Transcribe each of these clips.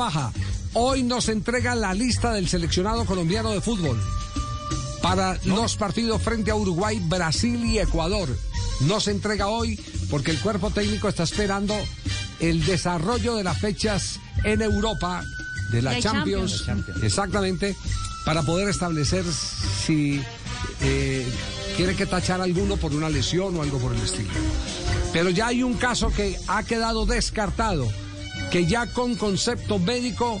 baja. Hoy nos entrega la lista del seleccionado colombiano de fútbol para los partidos frente a Uruguay, Brasil y Ecuador. No se entrega hoy porque el cuerpo técnico está esperando el desarrollo de las fechas en Europa de la De Champions, Champions. exactamente, para poder establecer si eh, quiere que tachar a alguno por una lesión o algo por el estilo. Pero ya hay un caso que ha quedado descartado, que ya con concepto médico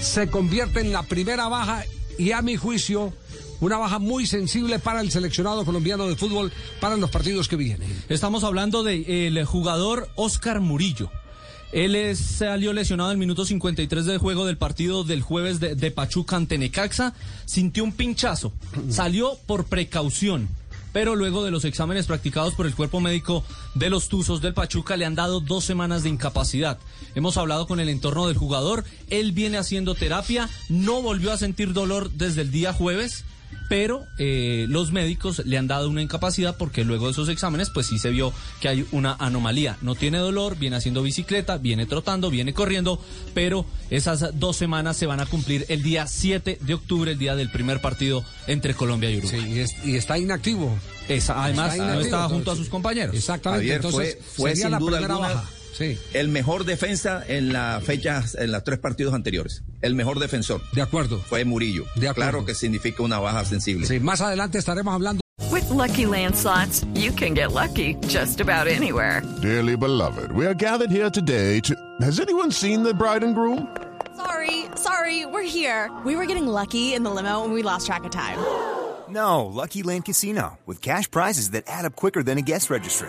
se convierte en la primera baja y a mi juicio una baja muy sensible para el seleccionado colombiano de fútbol para los partidos que vienen. Estamos hablando del jugador Oscar Murillo. Él es- salió lesionado en el minuto 53 del juego del partido del jueves de, de Pachuca ante Necaxa. Sintió un pinchazo. Salió por precaución. Pero luego de los exámenes practicados por el cuerpo médico de los Tuzos del Pachuca le han dado dos semanas de incapacidad. Hemos hablado con el entorno del jugador. Él viene haciendo terapia. No volvió a sentir dolor desde el día jueves pero eh, los médicos le han dado una incapacidad porque luego de esos exámenes pues sí se vio que hay una anomalía. No tiene dolor, viene haciendo bicicleta, viene trotando, viene corriendo, pero esas dos semanas se van a cumplir el día 7 de octubre, el día del primer partido entre Colombia y Uruguay. Sí, y, es- y está inactivo. Esa- además Está no estaba junto a sus compañeros. Exactamente. Javier, entonces, fue, fue sería sin la duda primera alguna baja. Sí, el mejor defensa en las fechas, en los tres partidos anteriores. El mejor defensor de acuerdo. fue Murillo. De acuerdo. Claro que significa una baja sensible. Sí, más adelante estaremos hablando. With Lucky Land slots, you can get lucky just about anywhere. Dearly beloved, we are gathered here today to. Has anyone seen the bride and groom? Sorry, sorry, we're here. We were getting lucky in the limo and we lost track of time. No, Lucky Land Casino, with cash prizes that add up quicker than a guest registry.